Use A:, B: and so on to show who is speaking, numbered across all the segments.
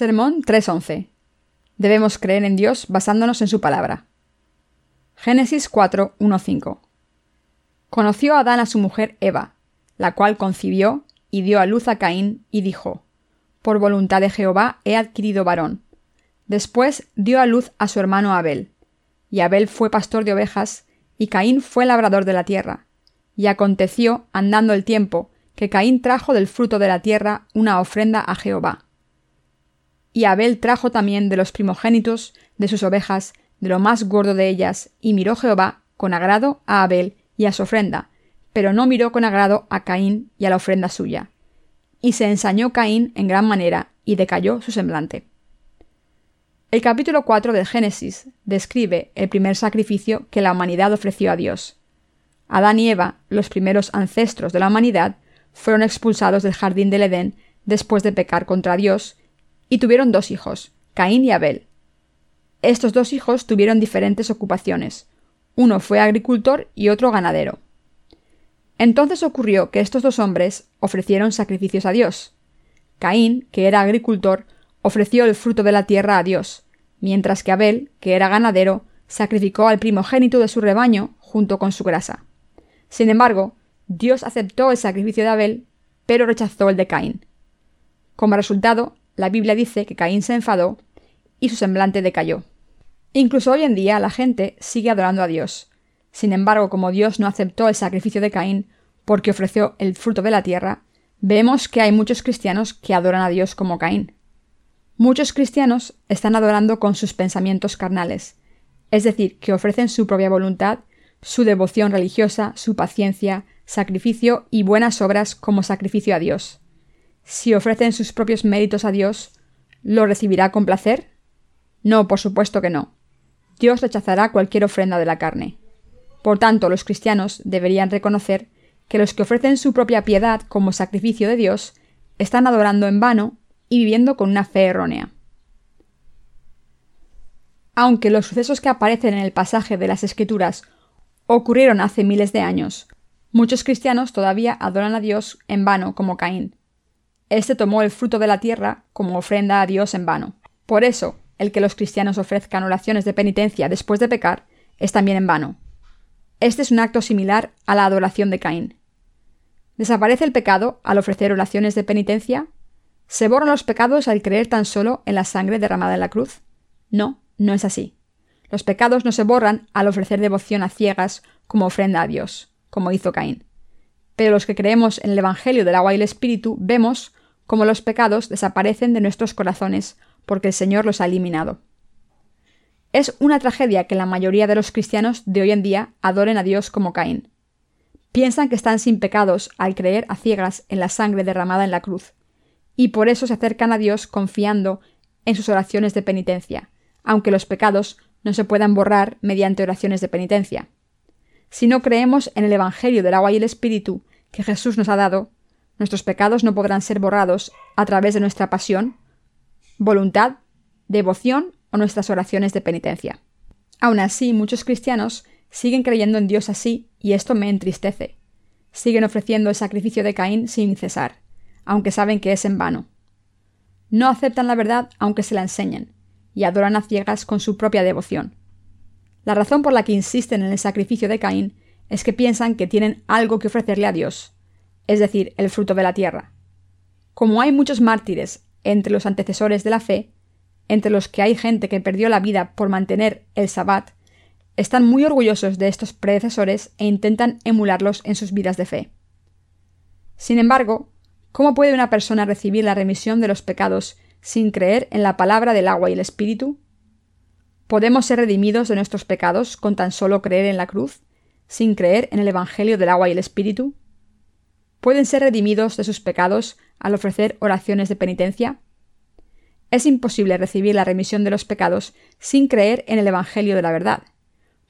A: Sermón 3.11. Debemos creer en Dios basándonos en su palabra. Génesis 4.1.5. Conoció Adán a su mujer Eva, la cual concibió y dio a luz a Caín y dijo, Por voluntad de Jehová he adquirido varón. Después dio a luz a su hermano Abel. Y Abel fue pastor de ovejas, y Caín fue labrador de la tierra. Y aconteció, andando el tiempo, que Caín trajo del fruto de la tierra una ofrenda a Jehová y Abel trajo también de los primogénitos de sus ovejas, de lo más gordo de ellas, y miró Jehová con agrado a Abel y a su ofrenda, pero no miró con agrado a Caín y a la ofrenda suya. Y se ensañó Caín en gran manera, y decayó su semblante. El capítulo 4 del Génesis describe el primer sacrificio que la humanidad ofreció a Dios. Adán y Eva, los primeros ancestros de la humanidad, fueron expulsados del jardín del Edén después de pecar contra Dios y tuvieron dos hijos, Caín y Abel. Estos dos hijos tuvieron diferentes ocupaciones. Uno fue agricultor y otro ganadero. Entonces ocurrió que estos dos hombres ofrecieron sacrificios a Dios. Caín, que era agricultor, ofreció el fruto de la tierra a Dios, mientras que Abel, que era ganadero, sacrificó al primogénito de su rebaño junto con su grasa. Sin embargo, Dios aceptó el sacrificio de Abel, pero rechazó el de Caín. Como resultado, la Biblia dice que Caín se enfadó y su semblante decayó. Incluso hoy en día la gente sigue adorando a Dios. Sin embargo, como Dios no aceptó el sacrificio de Caín porque ofreció el fruto de la tierra, vemos que hay muchos cristianos que adoran a Dios como Caín. Muchos cristianos están adorando con sus pensamientos carnales, es decir, que ofrecen su propia voluntad, su devoción religiosa, su paciencia, sacrificio y buenas obras como sacrificio a Dios si ofrecen sus propios méritos a Dios, ¿lo recibirá con placer? No, por supuesto que no. Dios rechazará cualquier ofrenda de la carne. Por tanto, los cristianos deberían reconocer que los que ofrecen su propia piedad como sacrificio de Dios están adorando en vano y viviendo con una fe errónea. Aunque los sucesos que aparecen en el pasaje de las Escrituras ocurrieron hace miles de años, muchos cristianos todavía adoran a Dios en vano como Caín. Este tomó el fruto de la tierra como ofrenda a Dios en vano. Por eso, el que los cristianos ofrezcan oraciones de penitencia después de pecar es también en vano. Este es un acto similar a la adoración de Caín. ¿Desaparece el pecado al ofrecer oraciones de penitencia? ¿Se borran los pecados al creer tan solo en la sangre derramada en la cruz? No, no es así. Los pecados no se borran al ofrecer devoción a ciegas como ofrenda a Dios, como hizo Caín. Pero los que creemos en el Evangelio del agua y el Espíritu vemos como los pecados desaparecen de nuestros corazones, porque el Señor los ha eliminado. Es una tragedia que la mayoría de los cristianos de hoy en día adoren a Dios como Caín. Piensan que están sin pecados al creer a ciegas en la sangre derramada en la cruz, y por eso se acercan a Dios confiando en sus oraciones de penitencia, aunque los pecados no se puedan borrar mediante oraciones de penitencia. Si no creemos en el Evangelio del agua y el Espíritu que Jesús nos ha dado, Nuestros pecados no podrán ser borrados a través de nuestra pasión, voluntad, devoción o nuestras oraciones de penitencia. Aún así, muchos cristianos siguen creyendo en Dios así y esto me entristece. Siguen ofreciendo el sacrificio de Caín sin cesar, aunque saben que es en vano. No aceptan la verdad aunque se la enseñen, y adoran a ciegas con su propia devoción. La razón por la que insisten en el sacrificio de Caín es que piensan que tienen algo que ofrecerle a Dios, es decir, el fruto de la tierra. Como hay muchos mártires entre los antecesores de la fe, entre los que hay gente que perdió la vida por mantener el sabbat, están muy orgullosos de estos predecesores e intentan emularlos en sus vidas de fe. Sin embargo, ¿cómo puede una persona recibir la remisión de los pecados sin creer en la palabra del agua y el espíritu? ¿Podemos ser redimidos de nuestros pecados con tan solo creer en la cruz, sin creer en el Evangelio del agua y el espíritu? Pueden ser redimidos de sus pecados al ofrecer oraciones de penitencia? Es imposible recibir la remisión de los pecados sin creer en el Evangelio de la verdad.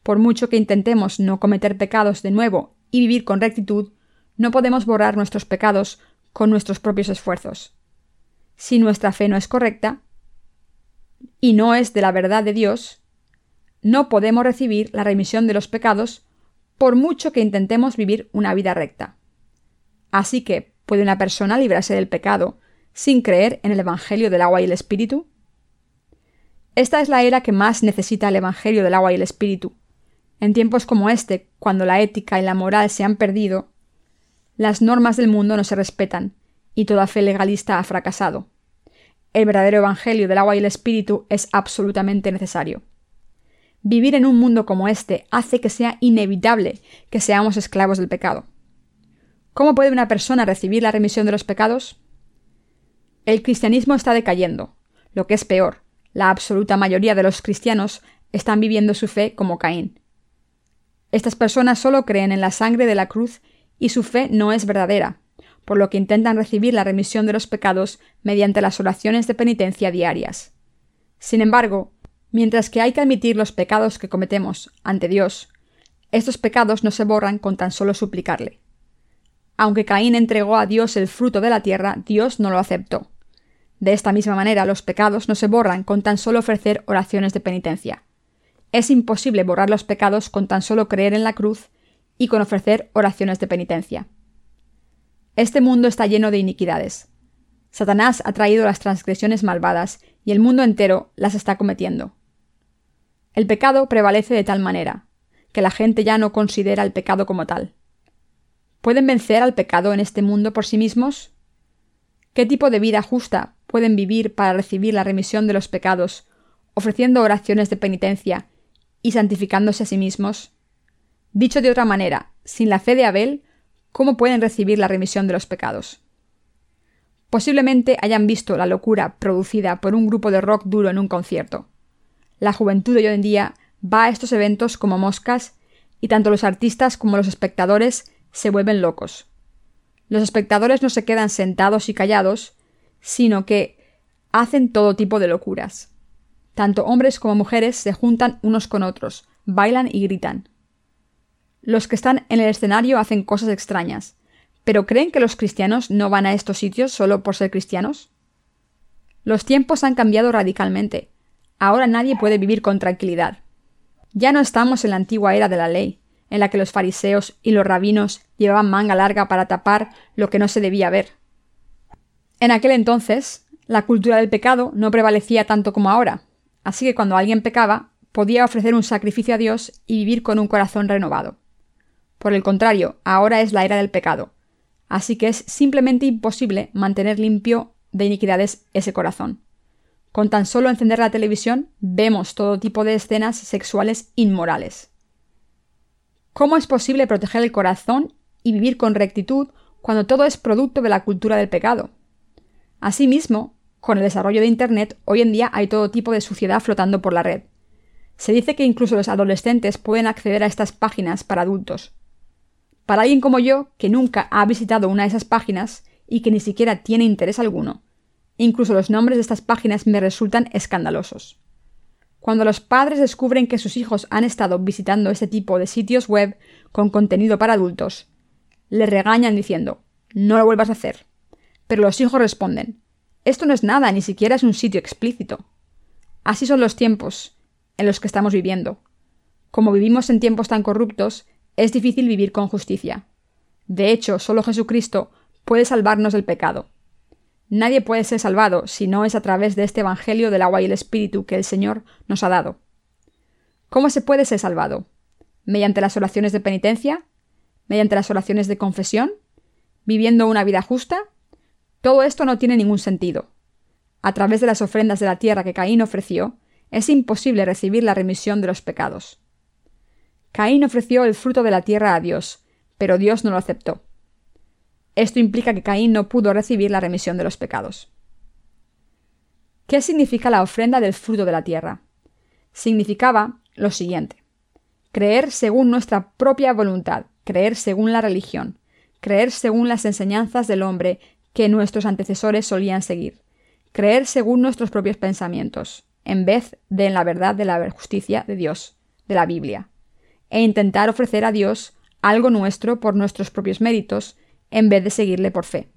A: Por mucho que intentemos no cometer pecados de nuevo y vivir con rectitud, no podemos borrar nuestros pecados con nuestros propios esfuerzos. Si nuestra fe no es correcta y no es de la verdad de Dios, no podemos recibir la remisión de los pecados por mucho que intentemos vivir una vida recta. Así que, ¿puede una persona librarse del pecado sin creer en el Evangelio del agua y el Espíritu? Esta es la era que más necesita el Evangelio del agua y el Espíritu. En tiempos como este, cuando la ética y la moral se han perdido, las normas del mundo no se respetan y toda fe legalista ha fracasado. El verdadero Evangelio del agua y el Espíritu es absolutamente necesario. Vivir en un mundo como este hace que sea inevitable que seamos esclavos del pecado. ¿Cómo puede una persona recibir la remisión de los pecados? El cristianismo está decayendo. Lo que es peor, la absoluta mayoría de los cristianos están viviendo su fe como Caín. Estas personas solo creen en la sangre de la cruz y su fe no es verdadera, por lo que intentan recibir la remisión de los pecados mediante las oraciones de penitencia diarias. Sin embargo, mientras que hay que admitir los pecados que cometemos ante Dios, estos pecados no se borran con tan solo suplicarle. Aunque Caín entregó a Dios el fruto de la tierra, Dios no lo aceptó. De esta misma manera, los pecados no se borran con tan solo ofrecer oraciones de penitencia. Es imposible borrar los pecados con tan solo creer en la cruz y con ofrecer oraciones de penitencia. Este mundo está lleno de iniquidades. Satanás ha traído las transgresiones malvadas y el mundo entero las está cometiendo. El pecado prevalece de tal manera que la gente ya no considera el pecado como tal. ¿Pueden vencer al pecado en este mundo por sí mismos? ¿Qué tipo de vida justa pueden vivir para recibir la remisión de los pecados, ofreciendo oraciones de penitencia y santificándose a sí mismos? Dicho de otra manera, sin la fe de Abel, ¿cómo pueden recibir la remisión de los pecados? Posiblemente hayan visto la locura producida por un grupo de rock duro en un concierto. La juventud de hoy en día va a estos eventos como moscas y tanto los artistas como los espectadores se vuelven locos. Los espectadores no se quedan sentados y callados, sino que hacen todo tipo de locuras. Tanto hombres como mujeres se juntan unos con otros, bailan y gritan. Los que están en el escenario hacen cosas extrañas, pero ¿creen que los cristianos no van a estos sitios solo por ser cristianos? Los tiempos han cambiado radicalmente. Ahora nadie puede vivir con tranquilidad. Ya no estamos en la antigua era de la ley, en la que los fariseos y los rabinos llevaban manga larga para tapar lo que no se debía ver. En aquel entonces, la cultura del pecado no prevalecía tanto como ahora, así que cuando alguien pecaba, podía ofrecer un sacrificio a Dios y vivir con un corazón renovado. Por el contrario, ahora es la era del pecado, así que es simplemente imposible mantener limpio de iniquidades ese corazón. Con tan solo encender la televisión vemos todo tipo de escenas sexuales inmorales. ¿Cómo es posible proteger el corazón y vivir con rectitud cuando todo es producto de la cultura del pecado? Asimismo, con el desarrollo de Internet, hoy en día hay todo tipo de suciedad flotando por la red. Se dice que incluso los adolescentes pueden acceder a estas páginas para adultos. Para alguien como yo, que nunca ha visitado una de esas páginas y que ni siquiera tiene interés alguno, incluso los nombres de estas páginas me resultan escandalosos. Cuando los padres descubren que sus hijos han estado visitando este tipo de sitios web con contenido para adultos, les regañan diciendo, no lo vuelvas a hacer. Pero los hijos responden, esto no es nada, ni siquiera es un sitio explícito. Así son los tiempos en los que estamos viviendo. Como vivimos en tiempos tan corruptos, es difícil vivir con justicia. De hecho, solo Jesucristo puede salvarnos del pecado. Nadie puede ser salvado si no es a través de este Evangelio del agua y el Espíritu que el Señor nos ha dado. ¿Cómo se puede ser salvado? ¿Mediante las oraciones de penitencia? ¿Mediante las oraciones de confesión? ¿Viviendo una vida justa? Todo esto no tiene ningún sentido. A través de las ofrendas de la tierra que Caín ofreció, es imposible recibir la remisión de los pecados. Caín ofreció el fruto de la tierra a Dios, pero Dios no lo aceptó. Esto implica que Caín no pudo recibir la remisión de los pecados. ¿Qué significa la ofrenda del fruto de la tierra? Significaba lo siguiente. Creer según nuestra propia voluntad, creer según la religión, creer según las enseñanzas del hombre que nuestros antecesores solían seguir, creer según nuestros propios pensamientos, en vez de en la verdad de la justicia de Dios, de la Biblia, e intentar ofrecer a Dios algo nuestro por nuestros propios méritos en vez de seguirle por fe.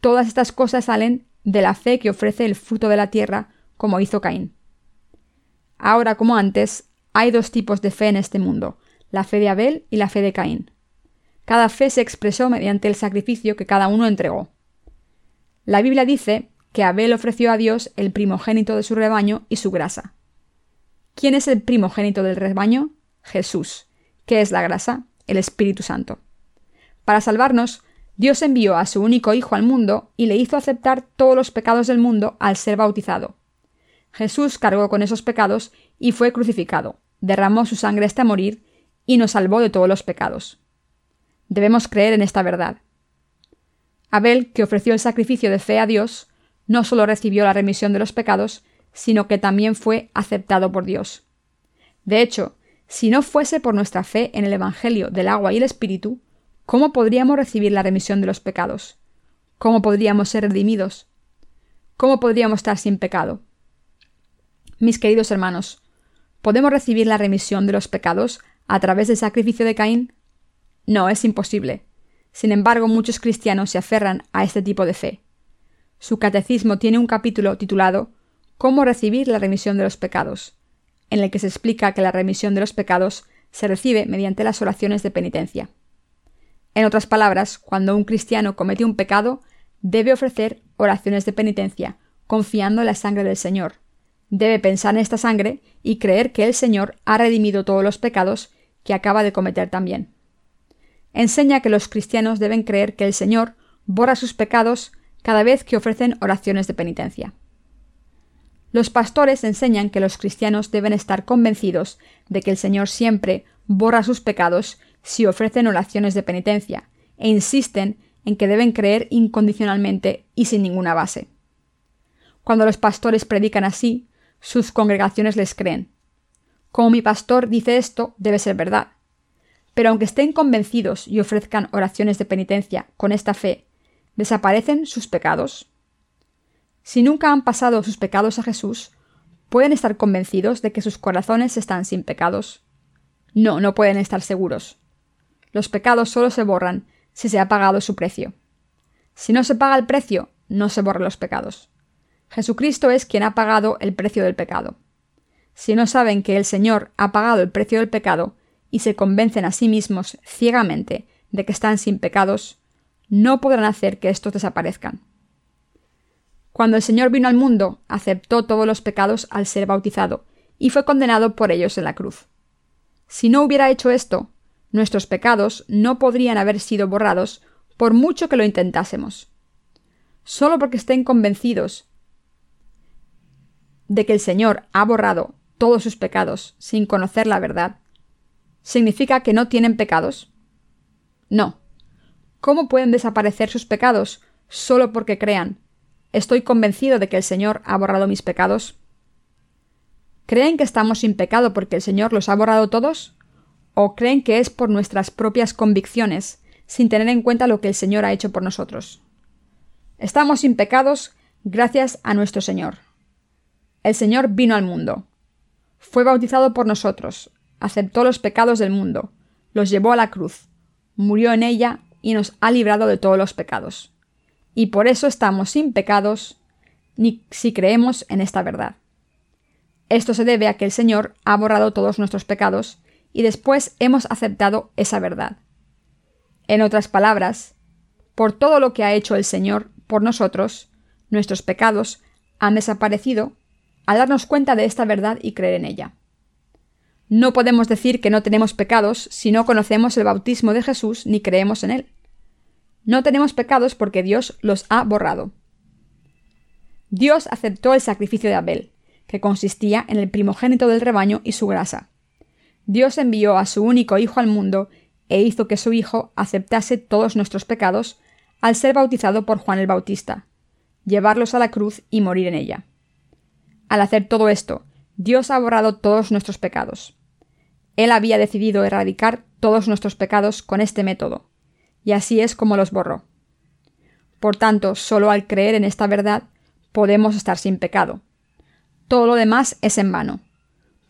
A: Todas estas cosas salen de la fe que ofrece el fruto de la tierra, como hizo Caín. Ahora, como antes, hay dos tipos de fe en este mundo, la fe de Abel y la fe de Caín. Cada fe se expresó mediante el sacrificio que cada uno entregó. La Biblia dice que Abel ofreció a Dios el primogénito de su rebaño y su grasa. ¿Quién es el primogénito del rebaño? Jesús. ¿Qué es la grasa? El Espíritu Santo. Para salvarnos, Dios envió a su único Hijo al mundo y le hizo aceptar todos los pecados del mundo al ser bautizado. Jesús cargó con esos pecados y fue crucificado, derramó su sangre hasta morir y nos salvó de todos los pecados. Debemos creer en esta verdad. Abel, que ofreció el sacrificio de fe a Dios, no solo recibió la remisión de los pecados, sino que también fue aceptado por Dios. De hecho, si no fuese por nuestra fe en el Evangelio del agua y el Espíritu, ¿cómo podríamos recibir la remisión de los pecados? ¿Cómo podríamos ser redimidos? ¿Cómo podríamos estar sin pecado? Mis queridos hermanos, ¿podemos recibir la remisión de los pecados a través del sacrificio de Caín? No, es imposible. Sin embargo, muchos cristianos se aferran a este tipo de fe. Su catecismo tiene un capítulo titulado Cómo recibir la remisión de los pecados, en el que se explica que la remisión de los pecados se recibe mediante las oraciones de penitencia. En otras palabras, cuando un cristiano comete un pecado, debe ofrecer oraciones de penitencia, confiando en la sangre del Señor. Debe pensar en esta sangre y creer que el Señor ha redimido todos los pecados que acaba de cometer también. Enseña que los cristianos deben creer que el Señor borra sus pecados cada vez que ofrecen oraciones de penitencia. Los pastores enseñan que los cristianos deben estar convencidos de que el Señor siempre borra sus pecados si ofrecen oraciones de penitencia, e insisten en que deben creer incondicionalmente y sin ninguna base. Cuando los pastores predican así, sus congregaciones les creen. Como mi pastor dice esto, debe ser verdad. Pero aunque estén convencidos y ofrezcan oraciones de penitencia con esta fe, ¿desaparecen sus pecados? Si nunca han pasado sus pecados a Jesús, ¿pueden estar convencidos de que sus corazones están sin pecados? No, no pueden estar seguros. Los pecados solo se borran si se ha pagado su precio. Si no se paga el precio, no se borran los pecados. Jesucristo es quien ha pagado el precio del pecado. Si no saben que el Señor ha pagado el precio del pecado y se convencen a sí mismos ciegamente de que están sin pecados, no podrán hacer que estos desaparezcan. Cuando el Señor vino al mundo, aceptó todos los pecados al ser bautizado, y fue condenado por ellos en la cruz. Si no hubiera hecho esto, nuestros pecados no podrían haber sido borrados por mucho que lo intentásemos. Solo porque estén convencidos de que el Señor ha borrado todos sus pecados sin conocer la verdad, ¿significa que no tienen pecados? No. ¿Cómo pueden desaparecer sus pecados solo porque crean ¿Estoy convencido de que el Señor ha borrado mis pecados? ¿Creen que estamos sin pecado porque el Señor los ha borrado todos? ¿O creen que es por nuestras propias convicciones, sin tener en cuenta lo que el Señor ha hecho por nosotros? Estamos sin pecados gracias a nuestro Señor. El Señor vino al mundo. Fue bautizado por nosotros, aceptó los pecados del mundo, los llevó a la cruz, murió en ella y nos ha librado de todos los pecados y por eso estamos sin pecados ni si creemos en esta verdad. Esto se debe a que el Señor ha borrado todos nuestros pecados y después hemos aceptado esa verdad. En otras palabras, por todo lo que ha hecho el Señor por nosotros, nuestros pecados han desaparecido al darnos cuenta de esta verdad y creer en ella. No podemos decir que no tenemos pecados si no conocemos el bautismo de Jesús ni creemos en él. No tenemos pecados porque Dios los ha borrado. Dios aceptó el sacrificio de Abel, que consistía en el primogénito del rebaño y su grasa. Dios envió a su único Hijo al mundo e hizo que su Hijo aceptase todos nuestros pecados al ser bautizado por Juan el Bautista, llevarlos a la cruz y morir en ella. Al hacer todo esto, Dios ha borrado todos nuestros pecados. Él había decidido erradicar todos nuestros pecados con este método, y así es como los borró. Por tanto, solo al creer en esta verdad podemos estar sin pecado. Todo lo demás es en vano.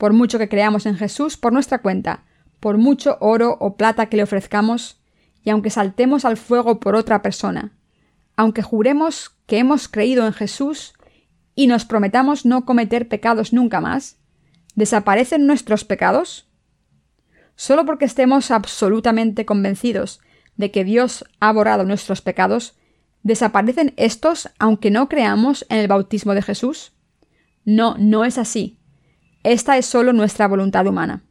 A: Por mucho que creamos en Jesús por nuestra cuenta, por mucho oro o plata que le ofrezcamos, y aunque saltemos al fuego por otra persona, aunque juremos que hemos creído en Jesús y nos prometamos no cometer pecados nunca más, ¿desaparecen nuestros pecados? Solo porque estemos absolutamente convencidos de que Dios ha borrado nuestros pecados, ¿Desaparecen estos aunque no creamos en el bautismo de Jesús? No, no es así. Esta es solo nuestra voluntad humana.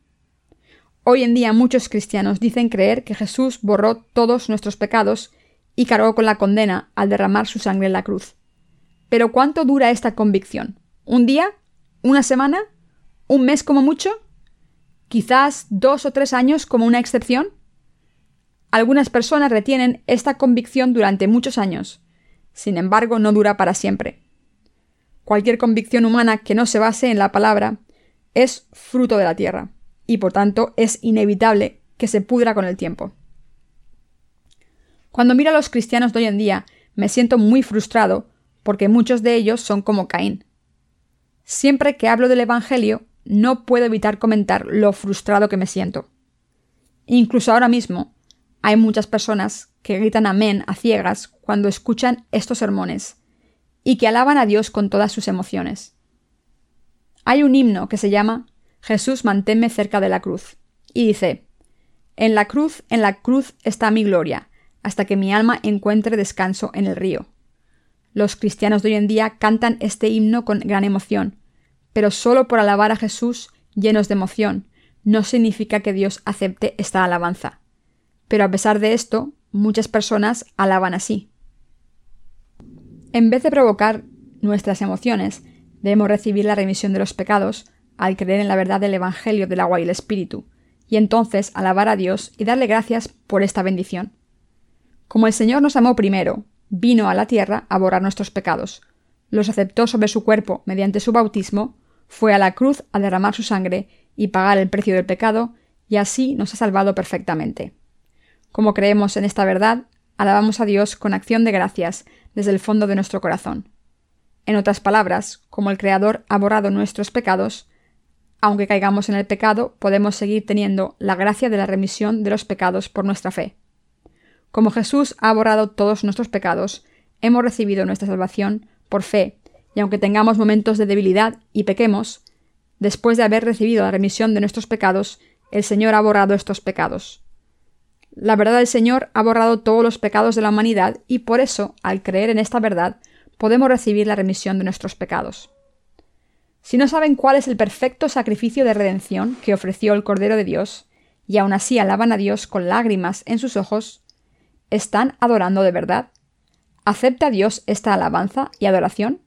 A: Hoy en día muchos cristianos dicen creer que Jesús borró todos nuestros pecados y cargó con la condena al derramar su sangre en la cruz. Pero ¿cuánto dura esta convicción? ¿Un día? ¿Una semana? ¿Un mes como mucho? ¿Quizás dos o tres años como una excepción? Algunas personas retienen esta convicción durante muchos años. Sin embargo, no dura para siempre. Cualquier convicción humana que no se base en la palabra es fruto de la tierra, y por tanto es inevitable que se pudra con el tiempo. Cuando miro a los cristianos de hoy en día, me siento muy frustrado porque muchos de ellos son como Caín. Siempre que hablo del Evangelio, no puedo evitar comentar lo frustrado que me siento. Incluso ahora mismo, hay muchas personas que gritan amén a ciegas cuando escuchan estos sermones y que alaban a Dios con todas sus emociones. Hay un himno que se llama Jesús manténme cerca de la cruz y dice En la cruz, en la cruz está mi gloria, hasta que mi alma encuentre descanso en el río. Los cristianos de hoy en día cantan este himno con gran emoción, pero solo por alabar a Jesús llenos de emoción, no significa que Dios acepte esta alabanza. Pero a pesar de esto, muchas personas alaban así. En vez de provocar nuestras emociones, debemos recibir la remisión de los pecados al creer en la verdad del Evangelio del agua y el Espíritu, y entonces alabar a Dios y darle gracias por esta bendición. Como el Señor nos amó primero, vino a la tierra a borrar nuestros pecados, los aceptó sobre su cuerpo mediante su bautismo, fue a la cruz a derramar su sangre y pagar el precio del pecado, y así nos ha salvado perfectamente. Como creemos en esta verdad, alabamos a Dios con acción de gracias desde el fondo de nuestro corazón. En otras palabras, como el Creador ha borrado nuestros pecados, aunque caigamos en el pecado, podemos seguir teniendo la gracia de la remisión de los pecados por nuestra fe. Como Jesús ha borrado todos nuestros pecados, hemos recibido nuestra salvación por fe, y aunque tengamos momentos de debilidad y pequemos, después de haber recibido la remisión de nuestros pecados, el Señor ha borrado estos pecados. La verdad del Señor ha borrado todos los pecados de la humanidad y por eso, al creer en esta verdad, podemos recibir la remisión de nuestros pecados. Si no saben cuál es el perfecto sacrificio de redención que ofreció el Cordero de Dios, y aún así alaban a Dios con lágrimas en sus ojos, ¿están adorando de verdad? ¿Acepta Dios esta alabanza y adoración?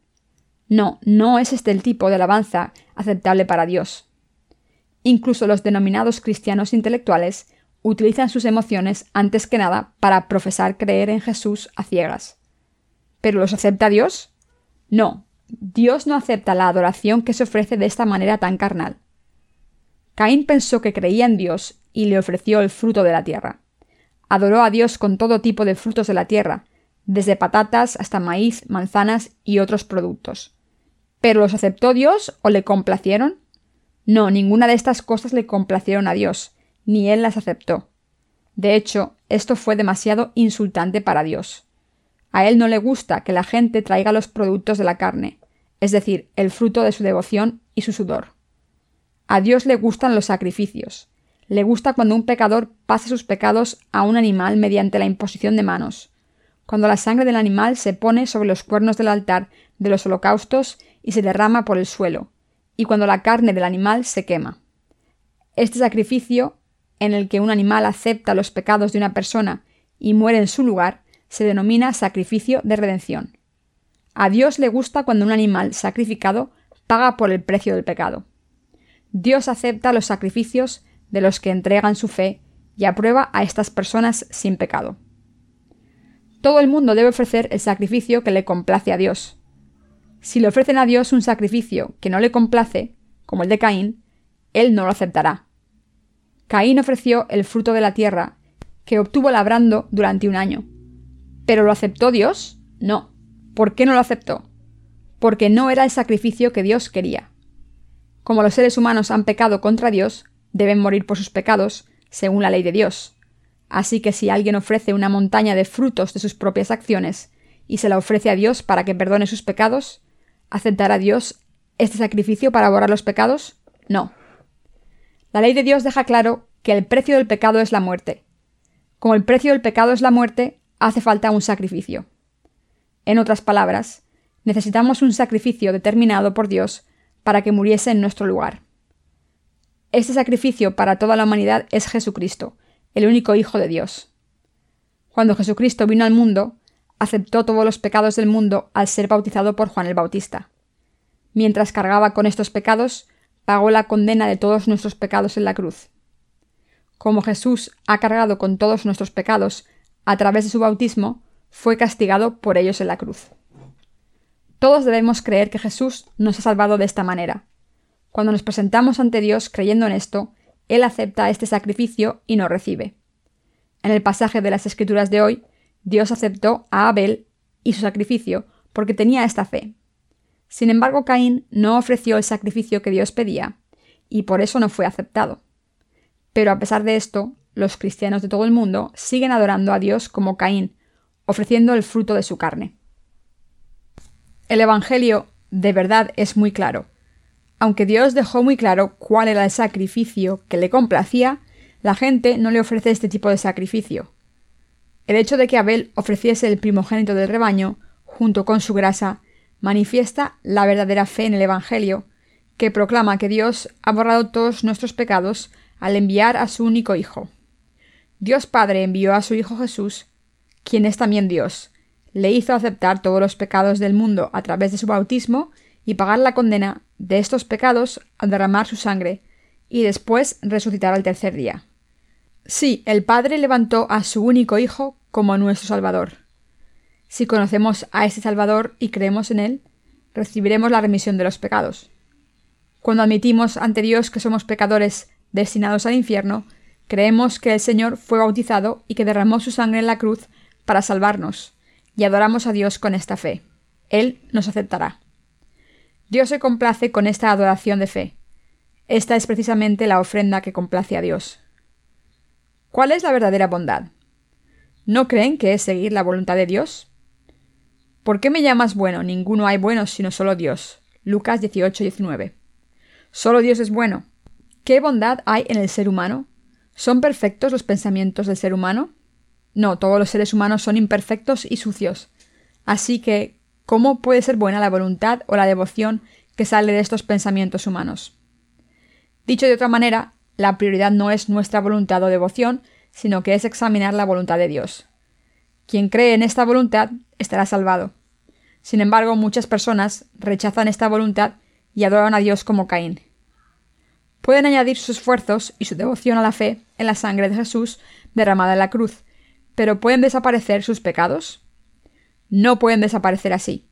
A: No, no es este el tipo de alabanza aceptable para Dios. Incluso los denominados cristianos intelectuales utilizan sus emociones antes que nada para profesar creer en Jesús a ciegas. ¿Pero los acepta Dios? No, Dios no acepta la adoración que se ofrece de esta manera tan carnal. Caín pensó que creía en Dios y le ofreció el fruto de la tierra. Adoró a Dios con todo tipo de frutos de la tierra, desde patatas hasta maíz, manzanas y otros productos. ¿Pero los aceptó Dios o le complacieron? No, ninguna de estas cosas le complacieron a Dios, ni él las aceptó. De hecho, esto fue demasiado insultante para Dios. A él no le gusta que la gente traiga los productos de la carne, es decir, el fruto de su devoción y su sudor. A Dios le gustan los sacrificios. Le gusta cuando un pecador pasa sus pecados a un animal mediante la imposición de manos, cuando la sangre del animal se pone sobre los cuernos del altar de los holocaustos y se derrama por el suelo, y cuando la carne del animal se quema. Este sacrificio en el que un animal acepta los pecados de una persona y muere en su lugar, se denomina sacrificio de redención. A Dios le gusta cuando un animal sacrificado paga por el precio del pecado. Dios acepta los sacrificios de los que entregan su fe y aprueba a estas personas sin pecado. Todo el mundo debe ofrecer el sacrificio que le complace a Dios. Si le ofrecen a Dios un sacrificio que no le complace, como el de Caín, Él no lo aceptará. Caín ofreció el fruto de la tierra, que obtuvo labrando durante un año. ¿Pero lo aceptó Dios? No. ¿Por qué no lo aceptó? Porque no era el sacrificio que Dios quería. Como los seres humanos han pecado contra Dios, deben morir por sus pecados, según la ley de Dios. Así que si alguien ofrece una montaña de frutos de sus propias acciones y se la ofrece a Dios para que perdone sus pecados, ¿aceptará Dios este sacrificio para borrar los pecados? No. La ley de Dios deja claro que el precio del pecado es la muerte. Como el precio del pecado es la muerte, hace falta un sacrificio. En otras palabras, necesitamos un sacrificio determinado por Dios para que muriese en nuestro lugar. Este sacrificio para toda la humanidad es Jesucristo, el único Hijo de Dios. Cuando Jesucristo vino al mundo, aceptó todos los pecados del mundo al ser bautizado por Juan el Bautista. Mientras cargaba con estos pecados, pagó la condena de todos nuestros pecados en la cruz. Como Jesús ha cargado con todos nuestros pecados a través de su bautismo, fue castigado por ellos en la cruz. Todos debemos creer que Jesús nos ha salvado de esta manera. Cuando nos presentamos ante Dios creyendo en esto, Él acepta este sacrificio y nos recibe. En el pasaje de las Escrituras de hoy, Dios aceptó a Abel y su sacrificio porque tenía esta fe. Sin embargo, Caín no ofreció el sacrificio que Dios pedía, y por eso no fue aceptado. Pero a pesar de esto, los cristianos de todo el mundo siguen adorando a Dios como Caín, ofreciendo el fruto de su carne. El Evangelio de verdad es muy claro. Aunque Dios dejó muy claro cuál era el sacrificio que le complacía, la gente no le ofrece este tipo de sacrificio. El hecho de que Abel ofreciese el primogénito del rebaño, junto con su grasa, manifiesta la verdadera fe en el Evangelio, que proclama que Dios ha borrado todos nuestros pecados al enviar a su único Hijo. Dios Padre envió a su Hijo Jesús, quien es también Dios, le hizo aceptar todos los pecados del mundo a través de su bautismo y pagar la condena de estos pecados al derramar su sangre, y después resucitar al tercer día. Sí, el Padre levantó a su único Hijo como nuestro Salvador. Si conocemos a ese Salvador y creemos en Él, recibiremos la remisión de los pecados. Cuando admitimos ante Dios que somos pecadores destinados al infierno, creemos que el Señor fue bautizado y que derramó su sangre en la cruz para salvarnos, y adoramos a Dios con esta fe. Él nos aceptará. Dios se complace con esta adoración de fe. Esta es precisamente la ofrenda que complace a Dios. ¿Cuál es la verdadera bondad? ¿No creen que es seguir la voluntad de Dios? ¿Por qué me llamas bueno? Ninguno hay bueno sino solo Dios. Lucas 18, 19. Solo Dios es bueno. ¿Qué bondad hay en el ser humano? ¿Son perfectos los pensamientos del ser humano? No, todos los seres humanos son imperfectos y sucios. Así que, ¿cómo puede ser buena la voluntad o la devoción que sale de estos pensamientos humanos? Dicho de otra manera, la prioridad no es nuestra voluntad o devoción, sino que es examinar la voluntad de Dios. Quien cree en esta voluntad estará salvado. Sin embargo, muchas personas rechazan esta voluntad y adoran a Dios como Caín. Pueden añadir sus esfuerzos y su devoción a la fe en la sangre de Jesús derramada en la cruz, pero ¿pueden desaparecer sus pecados? No pueden desaparecer así.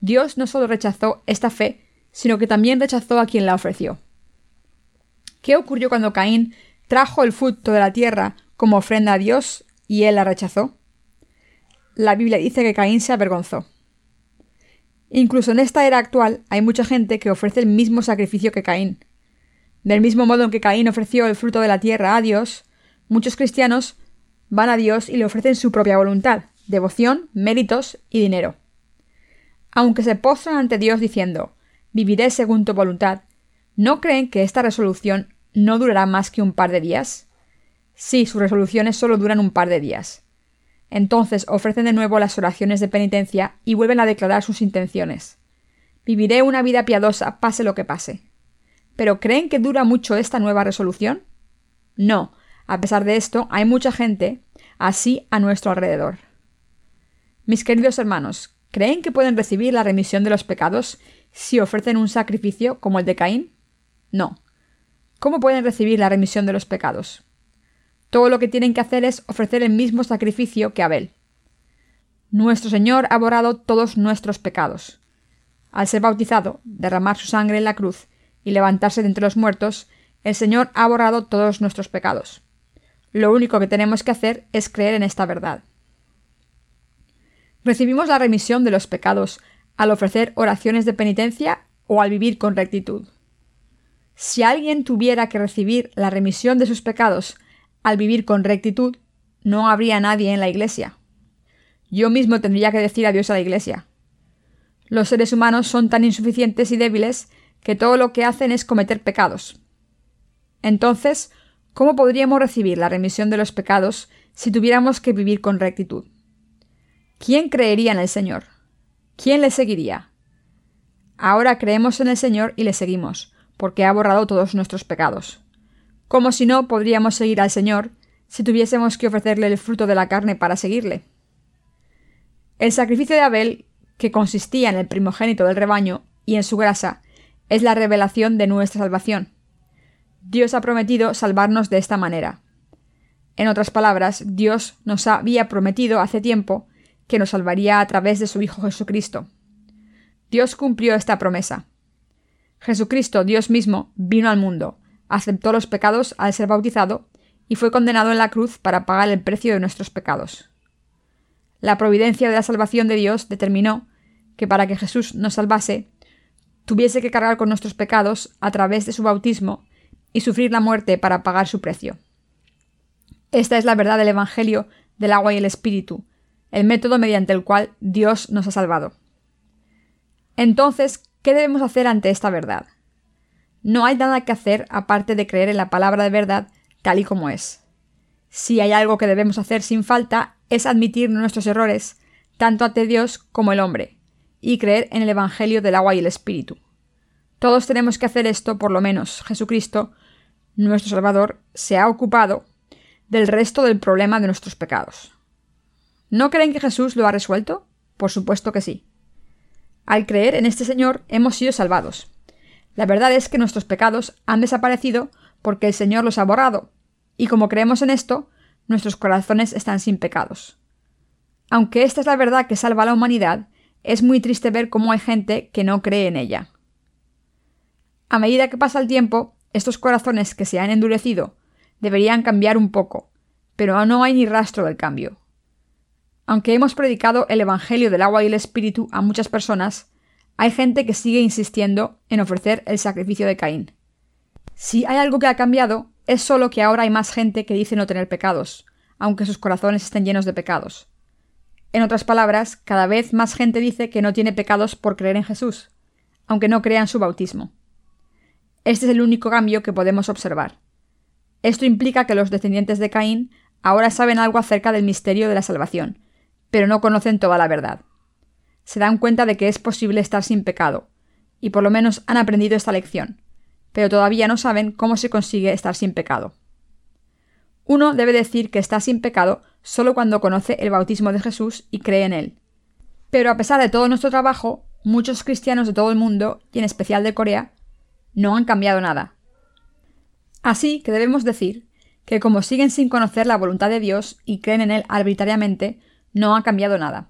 A: Dios no solo rechazó esta fe, sino que también rechazó a quien la ofreció. ¿Qué ocurrió cuando Caín trajo el fruto de la tierra como ofrenda a Dios y él la rechazó? La Biblia dice que Caín se avergonzó. Incluso en esta era actual hay mucha gente que ofrece el mismo sacrificio que Caín. Del mismo modo en que Caín ofreció el fruto de la tierra a Dios, muchos cristianos van a Dios y le ofrecen su propia voluntad, devoción, méritos y dinero. Aunque se postran ante Dios diciendo, viviré según tu voluntad, ¿no creen que esta resolución no durará más que un par de días? Sí, sus resoluciones solo duran un par de días. Entonces ofrecen de nuevo las oraciones de penitencia y vuelven a declarar sus intenciones. Viviré una vida piadosa, pase lo que pase. ¿Pero creen que dura mucho esta nueva resolución? No. A pesar de esto, hay mucha gente así a nuestro alrededor. Mis queridos hermanos, ¿creen que pueden recibir la remisión de los pecados si ofrecen un sacrificio como el de Caín? No. ¿Cómo pueden recibir la remisión de los pecados? Todo lo que tienen que hacer es ofrecer el mismo sacrificio que Abel. Nuestro Señor ha borrado todos nuestros pecados. Al ser bautizado, derramar su sangre en la cruz y levantarse de entre los muertos, el Señor ha borrado todos nuestros pecados. Lo único que tenemos que hacer es creer en esta verdad. Recibimos la remisión de los pecados al ofrecer oraciones de penitencia o al vivir con rectitud. Si alguien tuviera que recibir la remisión de sus pecados al vivir con rectitud, no habría nadie en la Iglesia. Yo mismo tendría que decir adiós a la Iglesia. Los seres humanos son tan insuficientes y débiles que todo lo que hacen es cometer pecados. Entonces, ¿cómo podríamos recibir la remisión de los pecados si tuviéramos que vivir con rectitud? ¿quién creería en el Señor? ¿Quién le seguiría? Ahora creemos en el Señor y le seguimos, porque ha borrado todos nuestros pecados. Como si no podríamos seguir al Señor si tuviésemos que ofrecerle el fruto de la carne para seguirle. El sacrificio de Abel, que consistía en el primogénito del rebaño y en su grasa, es la revelación de nuestra salvación. Dios ha prometido salvarnos de esta manera. En otras palabras, Dios nos había prometido hace tiempo que nos salvaría a través de su Hijo Jesucristo. Dios cumplió esta promesa. Jesucristo, Dios mismo, vino al mundo, aceptó los pecados al ser bautizado y fue condenado en la cruz para pagar el precio de nuestros pecados. La providencia de la salvación de Dios determinó que para que Jesús nos salvase, tuviese que cargar con nuestros pecados a través de su bautismo y sufrir la muerte para pagar su precio. Esta es la verdad del Evangelio del agua y el Espíritu, el método mediante el cual Dios nos ha salvado. Entonces, ¿qué debemos hacer ante esta verdad? No hay nada que hacer aparte de creer en la palabra de verdad tal y como es. Si hay algo que debemos hacer sin falta es admitir nuestros errores, tanto ante Dios como el hombre, y creer en el Evangelio del agua y el Espíritu. Todos tenemos que hacer esto, por lo menos Jesucristo, nuestro Salvador, se ha ocupado del resto del problema de nuestros pecados. ¿No creen que Jesús lo ha resuelto? Por supuesto que sí. Al creer en este Señor hemos sido salvados. La verdad es que nuestros pecados han desaparecido porque el Señor los ha borrado, y como creemos en esto, nuestros corazones están sin pecados. Aunque esta es la verdad que salva a la humanidad, es muy triste ver cómo hay gente que no cree en ella. A medida que pasa el tiempo, estos corazones que se han endurecido deberían cambiar un poco, pero no hay ni rastro del cambio. Aunque hemos predicado el Evangelio del agua y el Espíritu a muchas personas, hay gente que sigue insistiendo en ofrecer el sacrificio de Caín. Si hay algo que ha cambiado, es solo que ahora hay más gente que dice no tener pecados, aunque sus corazones estén llenos de pecados. En otras palabras, cada vez más gente dice que no tiene pecados por creer en Jesús, aunque no crea en su bautismo. Este es el único cambio que podemos observar. Esto implica que los descendientes de Caín ahora saben algo acerca del misterio de la salvación, pero no conocen toda la verdad. Se dan cuenta de que es posible estar sin pecado, y por lo menos han aprendido esta lección, pero todavía no saben cómo se consigue estar sin pecado. Uno debe decir que está sin pecado solo cuando conoce el bautismo de Jesús y cree en él. Pero a pesar de todo nuestro trabajo, muchos cristianos de todo el mundo, y en especial de Corea, no han cambiado nada. Así que debemos decir que como siguen sin conocer la voluntad de Dios y creen en él arbitrariamente, no ha cambiado nada.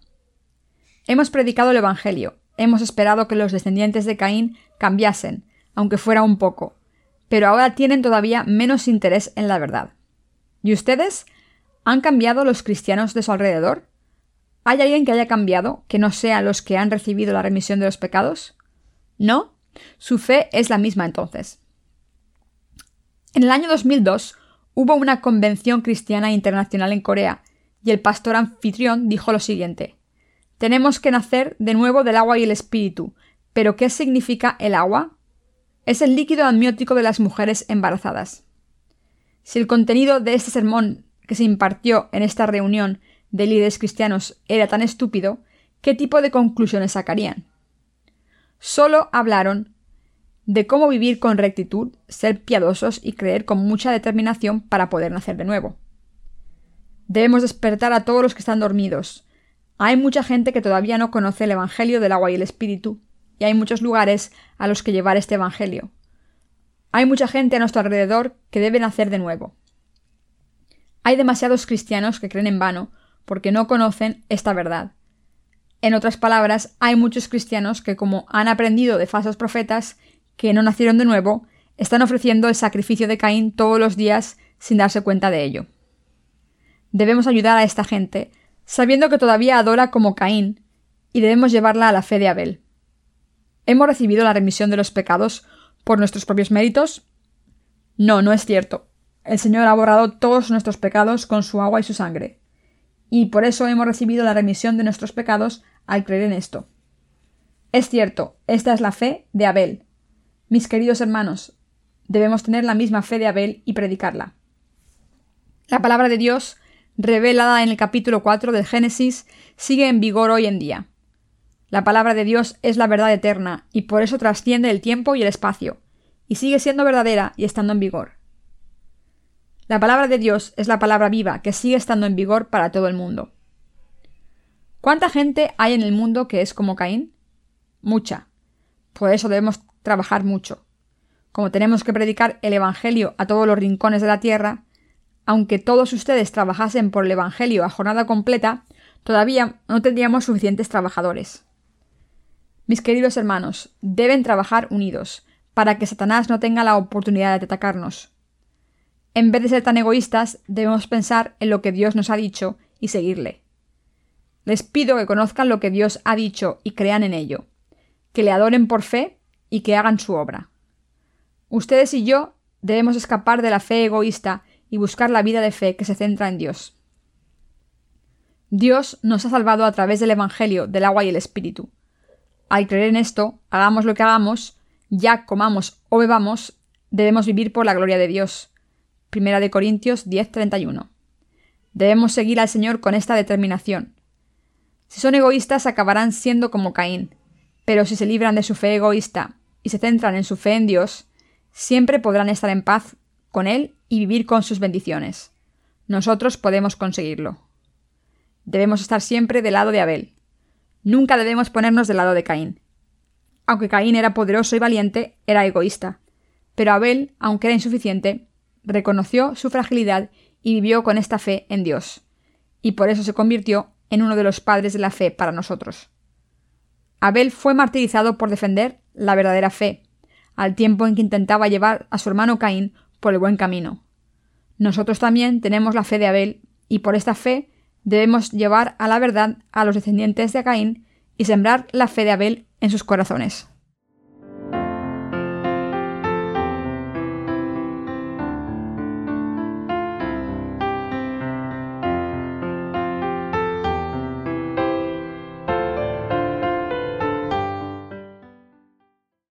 A: Hemos predicado el Evangelio, hemos esperado que los descendientes de Caín cambiasen, aunque fuera un poco, pero ahora tienen todavía menos interés en la verdad. ¿Y ustedes? ¿Han cambiado los cristianos de su alrededor? ¿Hay alguien que haya cambiado que no sea los que han recibido la remisión de los pecados? ¿No? Su fe es la misma entonces. En el año 2002 hubo una convención cristiana internacional en Corea y el pastor anfitrión dijo lo siguiente Tenemos que nacer de nuevo del agua y el espíritu. ¿Pero qué significa el agua? Es el líquido amniótico de las mujeres embarazadas. Si el contenido de este sermón que se impartió en esta reunión de líderes cristianos era tan estúpido, ¿qué tipo de conclusiones sacarían? Solo hablaron de cómo vivir con rectitud, ser piadosos y creer con mucha determinación para poder nacer de nuevo. Debemos despertar a todos los que están dormidos. Hay mucha gente que todavía no conoce el Evangelio del agua y el Espíritu, y hay muchos lugares a los que llevar este Evangelio. Hay mucha gente a nuestro alrededor que debe nacer de nuevo. Hay demasiados cristianos que creen en vano porque no conocen esta verdad. En otras palabras, hay muchos cristianos que, como han aprendido de falsos profetas que no nacieron de nuevo, están ofreciendo el sacrificio de Caín todos los días sin darse cuenta de ello. Debemos ayudar a esta gente, sabiendo que todavía adora como Caín, y debemos llevarla a la fe de Abel. ¿Hemos recibido la remisión de los pecados por nuestros propios méritos? No, no es cierto. El Señor ha borrado todos nuestros pecados con su agua y su sangre. Y por eso hemos recibido la remisión de nuestros pecados al creer en esto. Es cierto, esta es la fe de Abel. Mis queridos hermanos, debemos tener la misma fe de Abel y predicarla. La palabra de Dios revelada en el capítulo 4 del Génesis, sigue en vigor hoy en día. La palabra de Dios es la verdad eterna y por eso trasciende el tiempo y el espacio, y sigue siendo verdadera y estando en vigor. La palabra de Dios es la palabra viva que sigue estando en vigor para todo el mundo. ¿Cuánta gente hay en el mundo que es como Caín? Mucha. Por eso debemos trabajar mucho. Como tenemos que predicar el Evangelio a todos los rincones de la tierra, aunque todos ustedes trabajasen por el Evangelio a jornada completa, todavía no tendríamos suficientes trabajadores. Mis queridos hermanos, deben trabajar unidos, para que Satanás no tenga la oportunidad de atacarnos. En vez de ser tan egoístas, debemos pensar en lo que Dios nos ha dicho y seguirle. Les pido que conozcan lo que Dios ha dicho y crean en ello, que le adoren por fe y que hagan su obra. Ustedes y yo debemos escapar de la fe egoísta y buscar la vida de fe que se centra en Dios. Dios nos ha salvado a través del Evangelio, del agua y el Espíritu. Al creer en esto, hagamos lo que hagamos, ya comamos o bebamos, debemos vivir por la gloria de Dios. Primera de Corintios 10:31. Debemos seguir al Señor con esta determinación. Si son egoístas acabarán siendo como Caín, pero si se libran de su fe egoísta y se centran en su fe en Dios, siempre podrán estar en paz con Él y vivir con sus bendiciones. Nosotros podemos conseguirlo. Debemos estar siempre del lado de Abel. Nunca debemos ponernos del lado de Caín. Aunque Caín era poderoso y valiente, era egoísta. Pero Abel, aunque era insuficiente, reconoció su fragilidad y vivió con esta fe en Dios. Y por eso se convirtió en uno de los padres de la fe para nosotros. Abel fue martirizado por defender la verdadera fe, al tiempo en que intentaba llevar a su hermano Caín por el buen camino. Nosotros también tenemos la fe de Abel, y por esta fe debemos llevar a la verdad a los descendientes de Caín y sembrar la fe de Abel en sus corazones.